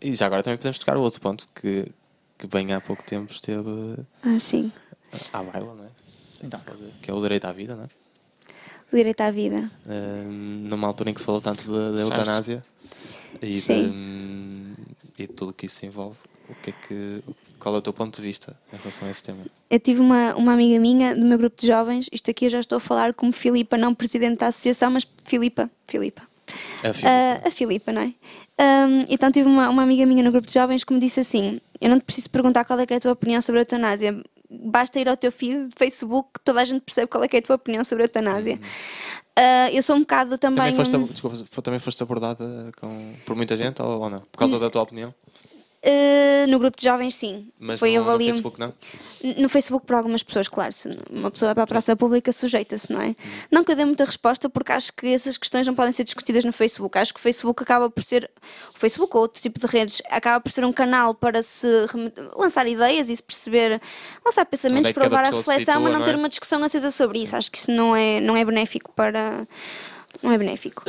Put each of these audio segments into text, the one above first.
E já agora também podemos tocar o outro ponto que, que bem há pouco tempo esteve Ah, sim. à baila, não é? Então. Que é o direito à vida, não é? O direito à vida. Hum, numa altura em que se falou tanto da, eutanásia e de, hum, e de tudo o que isso envolve, o que é que, qual é o teu ponto de vista em relação a esse tema? Eu tive uma, uma amiga minha do meu grupo de jovens, isto aqui eu já estou a falar como Filipa, não presidente da associação, mas Filipa, Filipa. A Filipe, Ah, a Filipa, não é? Ahm, então tive uma, uma amiga minha no grupo de jovens que me disse assim: Eu não te preciso perguntar qual é, é a tua opinião sobre a eutanásia. Basta ir ao teu feed de Facebook que toda a gente percebe qual é, é a tua opinião sobre a eutanásia. Ah, eu sou um bocado também. também, foste, um- desculpa, também foste abordada com, por muita gente ou, ou não? Por causa da tua opinião? Ah, no grupo de jovens, sim. Mas Foi no, no Facebook não? No Facebook, por algumas pessoas, claro. Se uma pessoa vai para a praça pública, sujeita-se, não é? Não que eu dê muita resposta, porque acho que essas questões não podem ser discutidas no Facebook. Acho que o Facebook acaba por ser. O Facebook ou outro tipo de redes acaba por ser um canal para se lançar ideias e se perceber. lançar pensamentos é para levar à reflexão, situa, mas não não ter é? uma discussão acesa sobre isso. Acho que isso não é, não é benéfico para. Não é benéfico.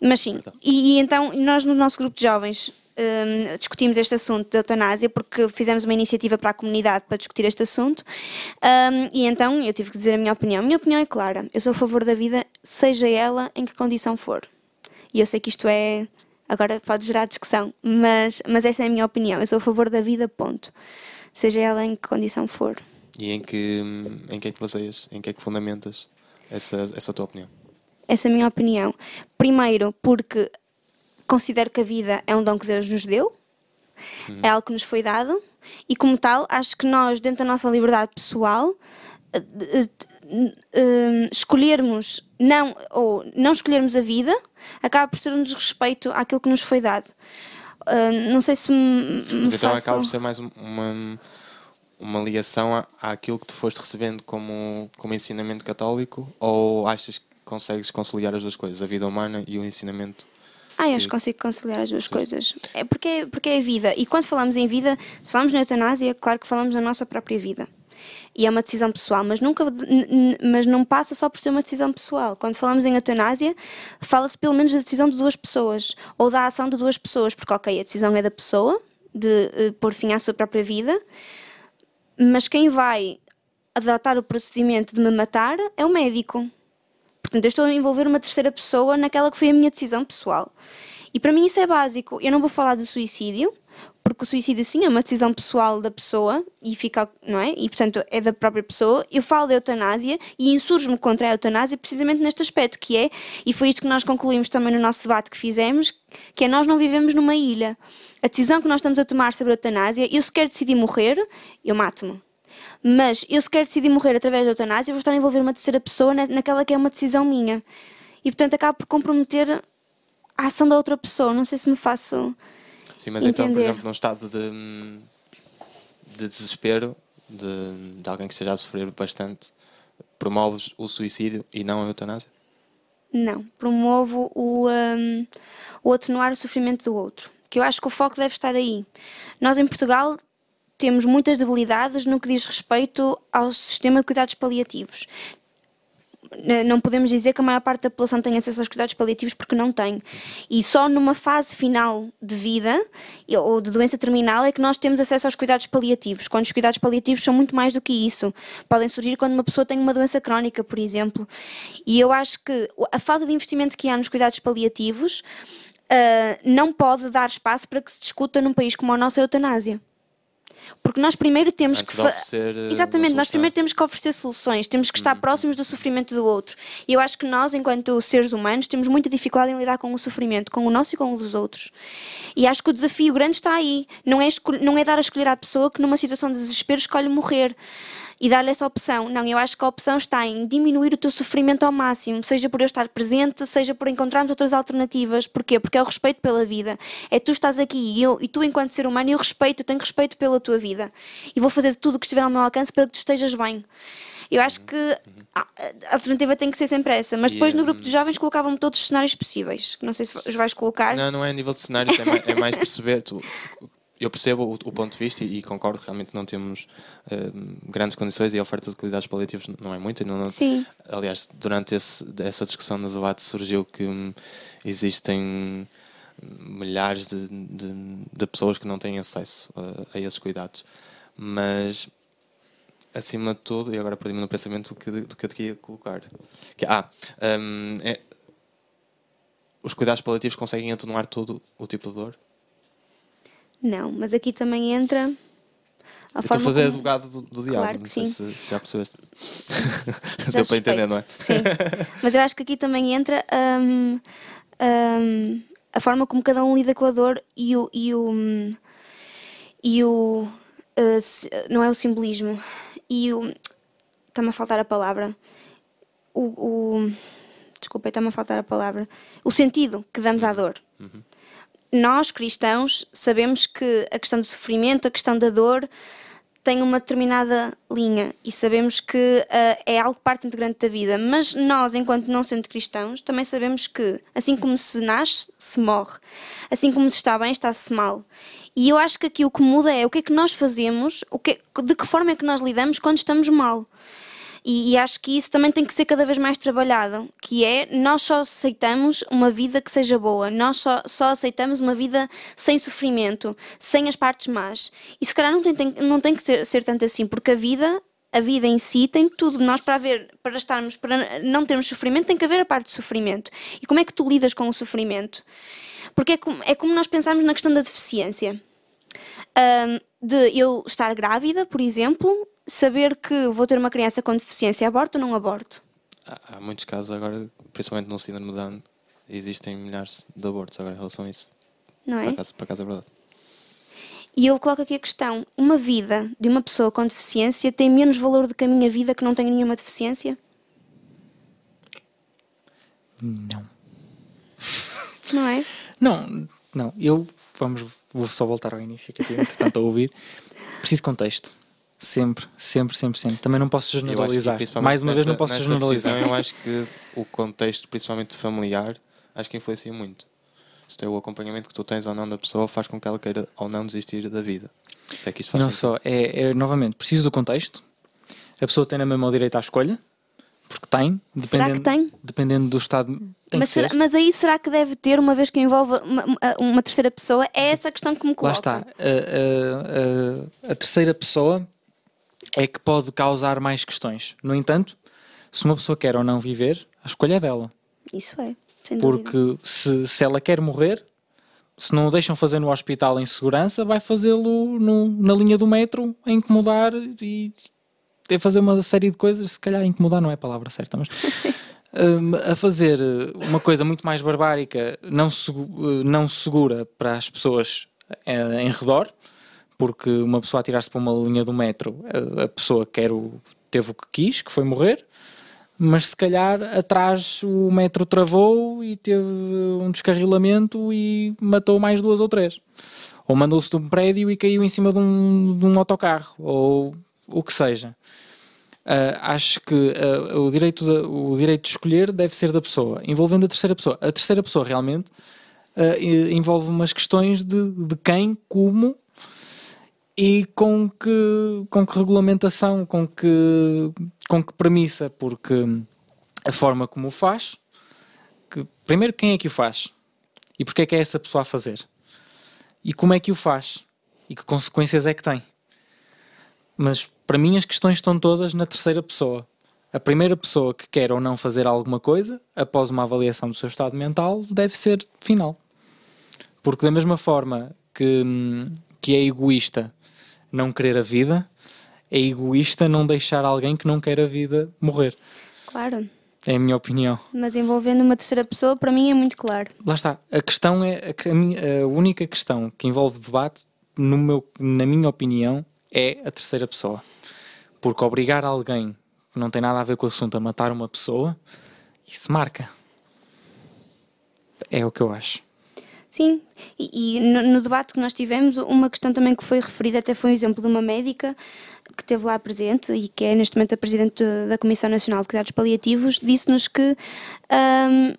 Mas sim. E, e então, nós no nosso grupo de jovens. Hum, discutimos este assunto da eutanásia porque fizemos uma iniciativa para a comunidade para discutir este assunto Hum, e então eu tive que dizer a minha opinião. A minha opinião é clara. Eu sou a favor da vida, seja ela em que condição for. E eu sei que isto é. Agora pode gerar discussão, mas, mas essa é a minha opinião. Eu sou a favor da vida, ponto. Seja ela em que condição for. E em que, em que é que baseias? Em que é que fundamentas essa, essa tua opinião? Essa é a minha opinião. Primeiro, porque considero que a vida é um dom que Deus nos deu, é algo que nos foi dado, e como tal, acho que nós, dentro da nossa liberdade pessoal, eh, eh, escolhermos não, ou não escolhermos a vida, acaba por ser um desrespeito àquilo que nos foi dado. Eh, não sei se me, me Mas então faço... acaba por ser mais um- uma, uma ligação à- àquilo que tu foste recebendo como, como ensinamento católico ou achas que consegues conciliar as duas coisas, a vida humana e o ensinamento? Ah, eu acho que- consigo conciliar as duas Sim. coisas. É porque, é- porque é a vida. E quando falamos em vida, se falamos na eutanásia, claro que falamos na nossa própria vida. E é uma decisão pessoal, mas, nunca, mas não passa só por ser uma decisão pessoal. Quando falamos em eutanásia, fala-se pelo menos da decisão de duas pessoas ou da ação de duas pessoas, porque, ok, a decisão é da pessoa de eh, pôr fim à sua própria vida, mas quem vai adotar o procedimento de me matar é o médico. Portanto, eu estou a envolver uma terceira pessoa naquela que foi a minha decisão pessoal. E para mim isso é básico. Eu não vou falar do suicídio, porque o suicídio sim é uma decisão pessoal da pessoa e fica, não é? E portanto é da própria pessoa. Eu falo da eutanásia e insurjo-me contra a eutanásia precisamente neste aspecto que é, e foi isto que nós concluímos também no nosso debate que fizemos, que é nós não vivemos numa ilha. A decisão que nós estamos a tomar sobre a eutanásia, eu se quero decidir morrer, eu mato-me. Mas eu se quero decidir morrer através da eutanásia, eu vou estar a envolver uma terceira pessoa na- naquela que é uma decisão minha. E portanto acabo por comprometer a ação da outra pessoa. Não sei se me faço. Sim, mas então, por Entender. exemplo, num estado de, de desespero de, de alguém que esteja a sofrer bastante, promoves o suicídio e não a eutanásia? Não. Promovo o, hum, o atenuar o sofrimento do outro. Que eu acho que o foco deve estar aí. Nós em Portugal temos muitas debilidades no que diz respeito ao sistema de cuidados paliativos. Não podemos dizer que a maior parte da população tem acesso aos cuidados paliativos porque não tem. E só numa fase final de vida ou de doença terminal é que nós temos acesso aos cuidados paliativos. Quando os cuidados paliativos são muito mais do que isso. Podem surgir quando uma pessoa tem uma doença crónica, por exemplo. E eu acho que a falta de investimento que há nos cuidados paliativos ah, não pode dar espaço para que se discuta num país como o nosso a eutanásia. Porque nós primeiro temos Antes que. oferecer, eh, Exatamente, nós primeiro temos que oferecer soluções, temos que estar próximos do sofrimento do outro. E eu acho que nós, enquanto seres humanos, temos muita dificuldade em lidar com o sofrimento, com o nosso e com o dos outros. E acho que o desafio grande está aí. Não é, não é dar a escolher à pessoa que numa situação de desespero escolhe morrer. E dar-lhe essa opção. Não, eu acho que a opção está em diminuir o teu sofrimento ao máximo, seja por eu estar presente, seja por encontrarmos outras alternativas. Porquê? Porque é o respeito pela vida. É tu estás aqui e, eu, e tu, enquanto ser humano, eu respeito, eu tenho respeito pela tua vida. E vou fazer tudo o que estiver ao meu alcance para que tu estejas bem. Eu acho que a alternativa tem que ser sempre essa. Mas E, depois no hum, grupo de jovens colocavam-me todos os cenários possíveis. Não sei se os vais colocar. Não, não é a nível de cenários, é mais, é mais perceber. Tu, eu percebo o, o, ponto de vista e, e, concordo, realmente não temos uh, grandes condições e a oferta de cuidados paliativos não é muita. Não, Sim. Aliás, durante esse, essa discussão no debate surgiu que hum, existem milhares de, de, de, pessoas que não têm acesso a, a esses cuidados. Mas acima de tudo, e agora perdi-me no pensamento do que, do que eu te queria colocar. Que, ah, um, é, os cuidados paliativos conseguem atenuar todo o tipo de dor? Não, mas aqui também entra. A estou a fazer como... advogado do, do diabo, claro não sei se, se, já percebeste. Já Deu para entender, não é? Sim, mas eu acho que aqui também entra um, um, a forma como cada um lida com a dor e o. E o, e o uh, não é o simbolismo, e o. Está-me a faltar a palavra. O. o desculpa, está-me a faltar a palavra. O sentido que damos à dor. Uhum. Nós, cristãos, sabemos que a questão do sofrimento, a questão da dor, tem uma determinada linha e sabemos que uh, é algo parte integrante da vida, mas nós, enquanto não sendo cristãos, também sabemos que, assim como se nasce, se morre, assim como se está bem, está-se mal. E eu acho que aqui o que muda é o que é que nós fazemos, o que, de que forma é que nós lidamos quando estamos mal. E, e, acho que isso também tem que ser cada vez mais trabalhado, que é nós só aceitamos uma vida que seja boa, nós só, só aceitamos uma vida sem sofrimento, sem as partes más. E se calhar não tem, tem não tem que ser, ser tanto assim, porque a vida a vida em si tem tudo. Nós, para haver, para estarmos, para não termos sofrimento, tem que haver a parte do sofrimento. E como é que tu lidas com o sofrimento? Porque é como, é como nós pensarmos na questão da deficiência. Um, de eu estar grávida, por exemplo, saber que vou ter uma criança com deficiência, aborto ou não aborto? Há, há muitos casos agora, principalmente no síndrome de Down, existem milhares de abortos agora em relação a isso. Não é? Por acaso, por acaso é verdade. E eu coloco aqui a questão: uma vida de uma pessoa com deficiência tem menos valor do que a minha vida que não tem nenhuma deficiência? Não. Não é? Não, não. Eu vamos, vou só voltar ao início que eu entretanto a ouvir. Preciso contexto. Sempre, sempre, sempre, sempre. Também não posso generalizar. Mais uma vez, não posso generalizar. Decisão, eu acho que o contexto, principalmente familiar, acho que influencia muito. Isto é, o acompanhamento que tu tens ou não da pessoa faz com que ela queira ou não desistir da vida. Isso é que isso faz Não sentido. só, é, é, novamente, preciso do contexto. A pessoa tem na mesma direito à escolha, porque tem, dependendo, será que tem? dependendo do estado. mas, será, mas aí será que deve ter, uma vez que envolve uma, uma terceira pessoa? É essa a questão que me coloca. Lá está. A, a, a, a terceira pessoa é que pode causar mais questões. No entanto, se uma pessoa quer ou não viver, a escolha é dela. Isso é, sem dúvida. Porque se, se ela quer morrer, se não o deixam fazer no hospital em segurança, vai fazê-lo na linha do metro a incomodar e a fazer uma série de coisas. Se calhar incomodar não é a palavra certa, mas um, a fazer uma coisa muito mais barbárica, não, não segura para as pessoas eh, em redor porque uma pessoa a tirar-se para uma linha do metro, a, a pessoa quer o, teve o que quis, que foi morrer, mas se calhar atrás o metro travou e teve um descarrilamento e matou mais duas ou três. Ou mandou-se de um prédio e caiu em cima de um, de um autocarro, ou o que seja. Uh, acho que uh, o, direito de, o direito de escolher deve ser da pessoa, envolvendo a terceira pessoa. A terceira pessoa realmente uh, envolve umas questões de, de quem, como e com que, com que regulamentação, com que, com que premissa, porque a forma como o faz, que, primeiro quem é que o faz e porque é que é essa pessoa a fazer e como é que o faz e que consequências é que tem. Mas para mim as questões estão todas na terceira pessoa. A primeira pessoa que quer ou não fazer alguma coisa, após uma avaliação do seu estado mental, deve ser final. Porque da mesma forma que, que é egoísta não querer a vida, é egoísta não deixar alguém que não quer a vida morrer. Claro. É a minha opinião. Mas envolvendo uma terceira pessoa, para mim é muito claro. Lá está. A questão é. A, minha, a única questão que envolve debate, no meu, na minha opinião, é a terceira pessoa. Porque obrigar alguém que não tem nada a ver com o assunto a matar uma pessoa, isso marca. É o que eu acho. Sim, e, e no, no, debate que nós tivemos, uma questão também que foi referida até foi um exemplo de uma médica que esteve lá presente e que é neste momento a Presidente da Comissão Nacional de Cuidados Paliativos, disse-nos que um,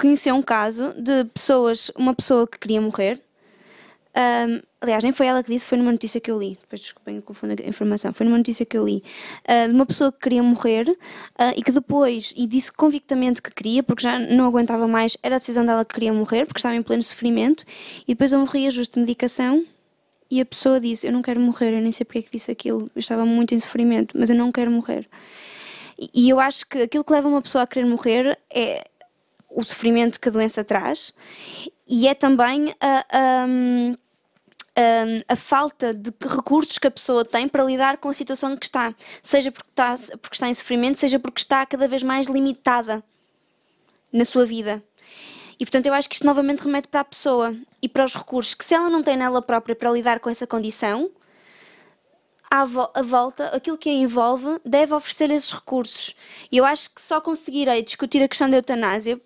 conheceu um caso de pessoas, uma pessoa que queria morrer, ahm, aliás, nem foi ela que disse, foi numa notícia que eu li. Depois desculpem, confundo a informação. Foi numa notícia que eu li ah, de uma pessoa que queria morrer ah, e que depois, e disse convictamente que queria, porque já não aguentava mais, era a decisão dela que queria morrer, porque estava em pleno sofrimento, e depois houve um reajuste de medicação. E a pessoa disse: Eu não quero morrer, eu nem sei porque é que disse aquilo, eu estava muito em sofrimento, mas eu não quero morrer. E, e eu acho que aquilo que leva uma pessoa a querer morrer é o sofrimento que a doença traz e é também a, a, a, a falta de recursos que a pessoa tem para lidar com a situação em que está, seja porque está, porque está em sofrimento, seja porque está cada vez mais limitada na sua vida. E portanto, eu acho que isto novamente remete para a pessoa e para os recursos que, se ela não tem nela própria para lidar com essa condição, à vo- a volta, aquilo que a envolve deve oferecer esses recursos. E eu acho que só conseguirei discutir a questão da eutanásia.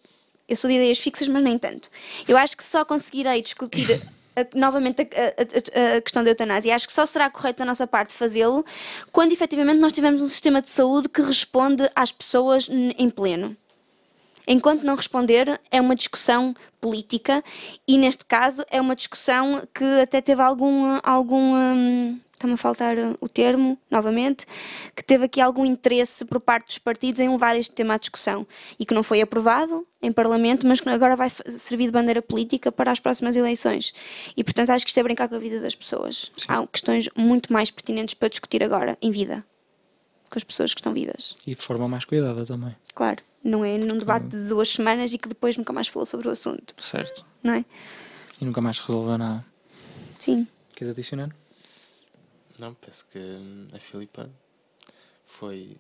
Eu sou de ideias fixas, mas nem tanto. Eu acho que só conseguirei discutir novamente a, a- questão da eutanásia. Acho que só será correto da nossa parte fazê-lo quando efetivamente nós tivermos um sistema de saúde que responde às pessoas em pleno. Enquanto não responder, é uma discussão política e, neste caso, é uma discussão que até teve algum. algum hum, Está-me a faltar uh, o termo, novamente, que teve aqui algum interesse por parte dos partidos em levar este tema à discussão e que não foi aprovado em Parlamento, mas que agora vai servir de bandeira política para as próximas eleições. E, portanto, acho que isto é brincar com a vida das pessoas. Há questões muito mais pertinentes para discutir agora, em vida, com as pessoas que estão vivas. E de forma mais cuidada também. Claro, não é num debate de duas semanas e que depois nunca mais falou sobre o assunto, Certo. não é? E nunca mais resolveu nada. Sim. Queres adicionar? Não, penso que a Filipa foi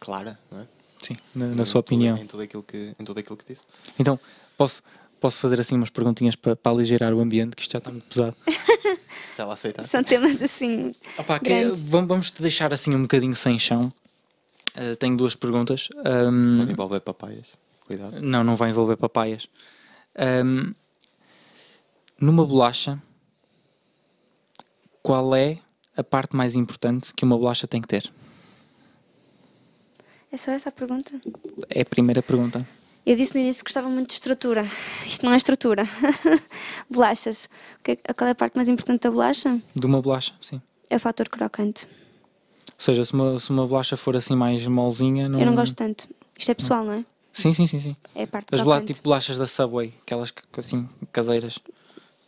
clara, não é? Sim, na, Em na sua tudo- opinião. Em tudo, aquilo que, em tudo aquilo que disse. Então, posso, posso fazer assim umas perguntinhas para, para aligerar o ambiente, que isto já está muito pesado. Se ela aceitar. São temas assim. Opa, que é- Grandes. vamos, vamos te deixar assim um bocadinho sem chão. Uh, tenho duas perguntas. Um, Pode envolver papaias. Cuidado. não, não vai envolver papaias. Um, numa bolacha, qual é a parte mais importante que uma bolacha tem que ter? É só essa a pergunta? É a primeira pergunta. Eu disse no início que gostava muito de estrutura. Isto não é estrutura. Bolachas. É- Qual é a parte mais importante da bolacha? De uma bolacha, sim. É o fator crocante. Ou seja, se uma, se uma bolacha for assim mais molzinha, não... Eu não gosto tanto. Isto é pessoal, não é? Sim, sim, sim, sim. É a parte As bolachas, tipo bolachas da Subway, aquelas que- assim, caseiras,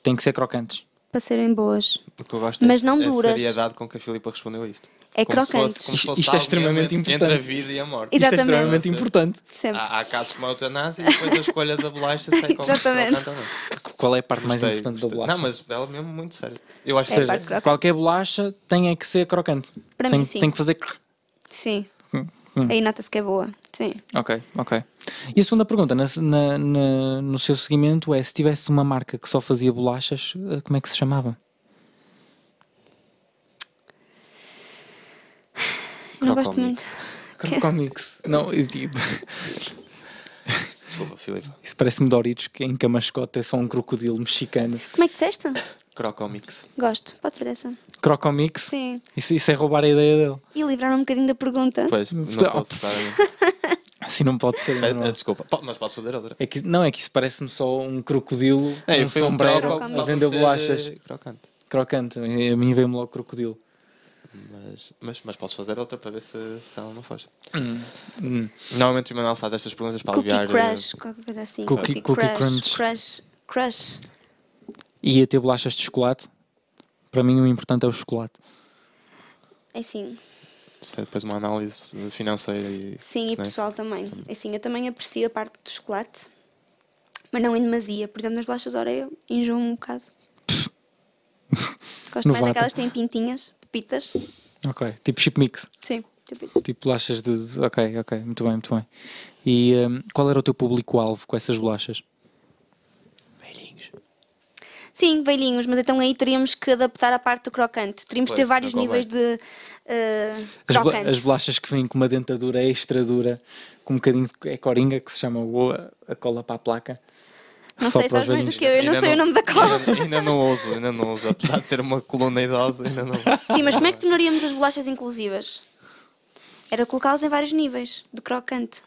têm que ser crocantes. Para serem boas. O que eu gosto Mas é, não é a duras. seriedade com que a Filipa respondeu a isto. É Como se crocante. fosse- como se fosse isto é extremamente entre- importante. Entre a vida e a morte. Exatamente. Isto é extremamente importante. Sempre. Há, há casos como a eutanásia e depois a escolha da bolacha sai com Exatamente. Qual é a parte mais Gostei, importante gostei. da bolacha? Não, mas ela mesmo muito sério. Eu acho É que seja, qualquer bolacha tem é que ser crocante. Para tem, mim, sim. tem que fazer. Sim. Hum, hum. Aí nota-se que é boa. Sim. Ok, ok. E a segunda pergunta, na, na- na- no seu seguimento, é: se tivesse uma marca que só fazia bolachas, eh, como é que se chamava? Não gosto Crocomix. muito. Crocomix. Não, e- e- Desculpa, Filipa. isso parece-me Doritos, que em que a mascote é só um crocodilo mexicano. Como é que disseste? Crocomix. Gosto. Pode ser essa. Crocomix? Sim. Isso, isso é roubar a ideia dele. E livrar-me um bocadinho da pergunta. Pois, não posso estar aí. Assim não pode ser. Eh, não. eh, Desculpa, mas posso fazer outra. É que, não, é que isso parece-me só um crocodilo É, um fui um sombreiro croco, a vender ser, bolachas. eh, Crocante. Crocante. A mim veio-me logo crocodilo. Mas, mas, mas posso fazer outra para ver se, se ela não faz. Hum. Normalmente o Manuel faz estas perguntas para Cookie aliviar. eh, Crush, qualquer coisa assim. Cookie- Cookie Crunch. Crush. Crush. E ia ter bolachas de chocolate. Para mim o importante é o chocolate. É sim. É depois uma análise financeira e. Sim, e é? pessoal também. É Assim, eu também aprecio a parte do chocolate, mas não em demasia. Por exemplo, nas bolachas Oreo enjoo um bocado. Gosto mais daquelas que têm pintinhas, pepitas. Ok. Tipo chip mix. Sim, tipo isso. Tipo bolachas de. Ok, ok. Muito bem, muito bem. E hum, qual era o teu público-alvo com essas bolachas? Sim, velhinhos, mas então aí teríamos que adaptar a parte do crocante. Teríamos de ter vários não níveis de uh, As, crocante. as bolachas que vêm com uma dentadura extra dura, com um bocadinho de é coringa, que se chama o- a cola para a placa. Não Só sei, sabes mais do que eu. Eu não sei o nome da cola. Ainda, ainda não uso, ainda não uso. Apesar de ter uma coluna idosa, ainda não. Sim, mas como é que tornaríamos as bolachas inclusivas? Era colocá-las em vários níveis de crocante.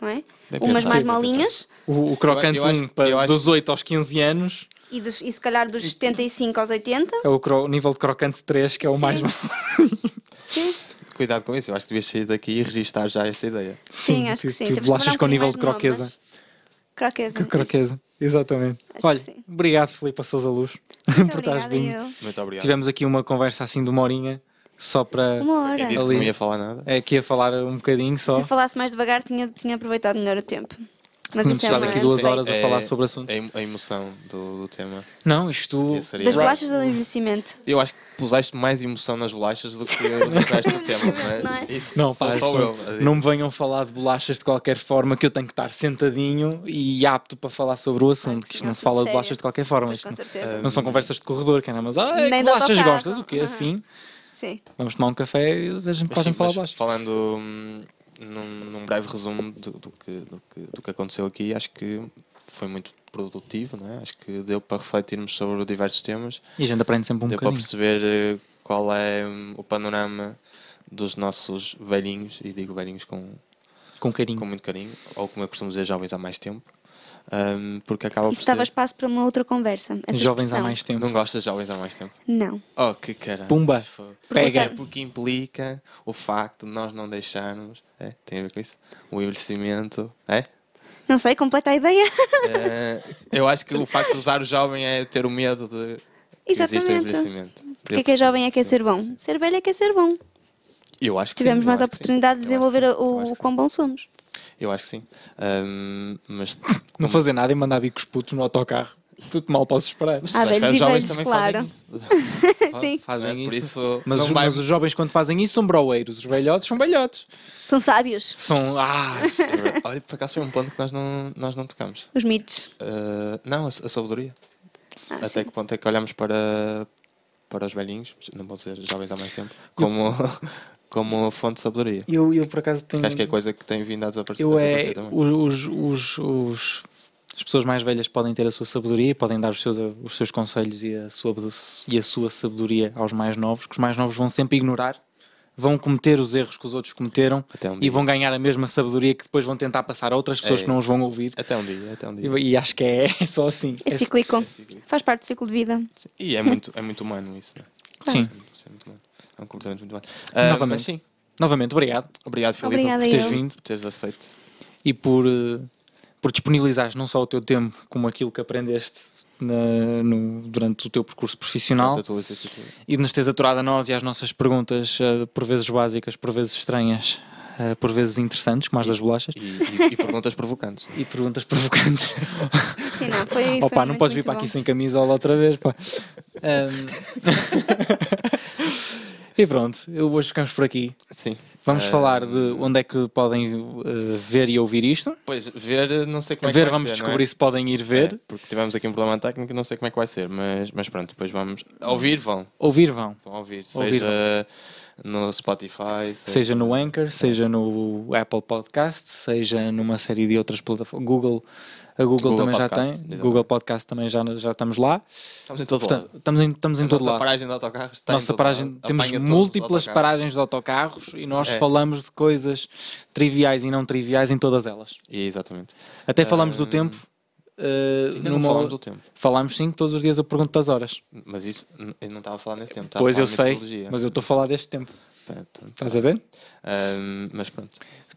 Não é? Bem Umas mais bem molinhas. O, o crocante Eu acho- 1 para eu acho- dos 8 aos 15 anos E, dos- e se calhar dos 75 aos 80. É o, cro- o nível de crocante 3 que é o Sim. mais mau. Sim, Cuidado com isso, eu acho que devias sair daqui e registar já essa ideia. sim, acho que sim. Temos de bolachas mandar um com nível de mais nome, croqueza. mas- Croqueza. Que croqueza, exatamente. Acho Olha, obrigado, Filipe Sousa Luz, Muito por estares obrigada, vindo. eu. Muito obrigado. Tivemos aqui uma conversa assim de uma horinha, só para. Uma hora. Quem disse que não ia falar nada? É, aqui a falar um bocadinho só. Se eu falasse mais devagar, tinha, tinha aproveitado melhor o tempo. Mas Tínhamos isso é estado uma aqui duas horas a É- falar sobre o assunto. A em- a emoção do, do tema. Não, isto. Seria- Das bolachas ou do envelhecimento? Eu acho que puseste mais emoção nas bolachas do que no resto do tema, mas Não é? isso Não, pá, só eu. a não me venham falar de bolachas de qualquer forma, que eu tenho que estar sentadinho e apto para falar sobre o assunto, que que isto não é se fala de sério. bolachas de qualquer forma. Pois, Isto com certeza. não são conversas de corredor, que é mas ah, é, Nem que de bolachas gostas? O quê? Assim? Sim. Vamos tomar um café e a gente Mas podem falar mas bolachas. falando hum, num, num breve resumo do, do que, do, que, do que aconteceu aqui, acho que foi muito produtivo, não é? acho que deu para refletirmos sobre diversos temas, E a gente aprende sempre um deu para bocadinho. perceber eh, qual é hum, o panorama dos nossos velhinhos, e digo velhinhos com, Com carinho. com muito carinho, ou como eu costumo dizer, jovens há mais tempo, hum, porque acaba Isso por dava ser... espaço para uma outra conversa. Essa Jovens há expressão. mais tempo. Não gostas de jovens há mais tempo? Não. Oh, que caralho. Pumba. Pega. É porque implica o facto de nós não deixarmos. É, tem a ver com isso? O envelhecimento. É? Não sei, completa a ideia. É, eu acho que o facto de usar o jovem é ter o medo de que exista o Exatamente. envelhecimento. Porque é que é jovem é que é ser bom? Ser velho é que é ser bom. Eu acho que Tivemos sim, mais acho que sim. oportunidade de desenvolver o, o quão bom somos. Eu acho que sim. Ahm, mas Não fazer nada e mandar bicos putos no autocarro. Tudo mal posso esperar. mas vais velhos e jovens velhos, também claro. fazem isso. Sim. Fazem É, por isso. isso Mas, os, vai- mas os jovens, quando fazem isso, são broeiros. Os velhotes são velhotes. São sábios. São. Ah! Olha, por acaso foi um ponto que nós não, nós não tocamos. Os mitos. Ah, não, a, a sabedoria. Ah, Até sim. que ponto é que olhamos para, para os velhinhos, não vou dizer jovens há mais tempo, como, como fonte de sabedoria. Eu, eu por acaso tenho. Acho que é coisa que tem vindo a desaparecer. Eu é. também. Os, os, os- as pessoas mais velhas podem ter a sua sabedoria, podem dar os seus, os seus conselhos e a, sua, e a sua sabedoria aos mais novos, que os mais novos vão sempre ignorar, vão cometer os erros que os outros cometeram Até um e vão ganhar a mesma sabedoria que depois vão tentar passar a outras pessoas É que não os vão ouvir. Até um dia, até um dia. E, e acho que é, só assim. É É- cíclico. cíclico. Faz parte do ciclo de vida. E é muito, é muito humano isso, não é? Sim. Isso é um comportamento muito humano. Ah, Novamente. mas sim, Novamente, obrigado obrigado, Filipe, Obrigada por teres eu. vindo por teres aceito. e por, eh, por disponibilizares não só o teu tempo, como aquilo que aprendeste na- no- durante o teu percurso profissional. E de nos teres aturado a nós e às nossas perguntas, eh, por vezes básicas, por vezes estranhas, eh, por vezes interessantes, como as das bolachas, E, e- e perguntas provocantes. e perguntas provocantes. Sim, não, foi. Opa, foi não muito, podes vir para bom. aqui sem camisola outra vez, pá. Ahm. e pronto, eu hoje ficamos por aqui. Sim. Vamos Ah, falar de onde é que podem eh, ver e ouvir isto. Pois, ver, não sei como é que ver, vai vamos ser, descobrir é? se podem ir ver. É, porque tivemos aqui um problema técnico não sei como é que vai ser, mas, mas pronto, depois vamos. Ouvir, vão. Ouvir vão. Vão ouvir. Ouvir, Seja no Spotify, seja, Seja no Anchor, seja no Apple Podcast, seja numa série de outras plataformas. Google, a Google, Google também já Podcast, tem. exatamente. Google Podcast também já, já estamos lá. Estamos em todo Portanto, lado. estamos em, estamos em A todo nossa lado. paragem de autocarros está Nossa paragem, lado. temos Apanha múltiplas paragens de autocarros e nós É. falamos de coisas triviais e não triviais em todas elas. E, exatamente. Até falamos do Ahm, tempo. Ainda numa- não falamos do tempo. Falamos sim, que todos os dias eu pergunto das horas. Mas isso, eu não estava a falar nesse tempo. Pois eu sei, mas eu estou a falar deste tempo. Portanto, Estás a ver? ahm, mas pronto.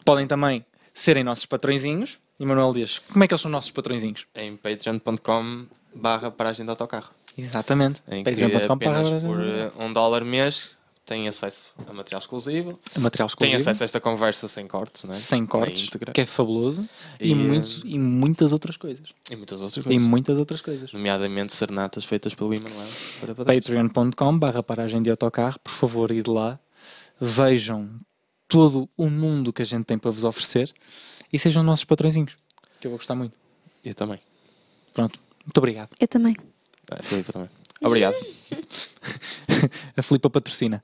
Podem também serem nossos patrõezinhos. Emanuel Dias, como é que eles são nossos patrõezinhos? Em patreon.com barra paragem de autocarro. Exatamente. Em que apenas por eh, um dólar mês tem acesso a material exclusivo. material Tem exclusivo. acesso a esta conversa sem cortes, não é? sem cortes, que é fabuloso. E, E, muitos, e muitas outras coisas. E muitas outras E coisas. muitas outras coisas. Nomeadamente serenatas feitas pelo Emanuel patreon.com barra paragem de autocarro, por favor, ide lá, vejam todo o mundo que a gente tem para vos oferecer e sejam nossos patrõezinhos, que eu vou gostar muito. Eu também. Pronto, muito obrigado. Eu também. Ah, Filipe também. Obrigado. A Filipa patrocina.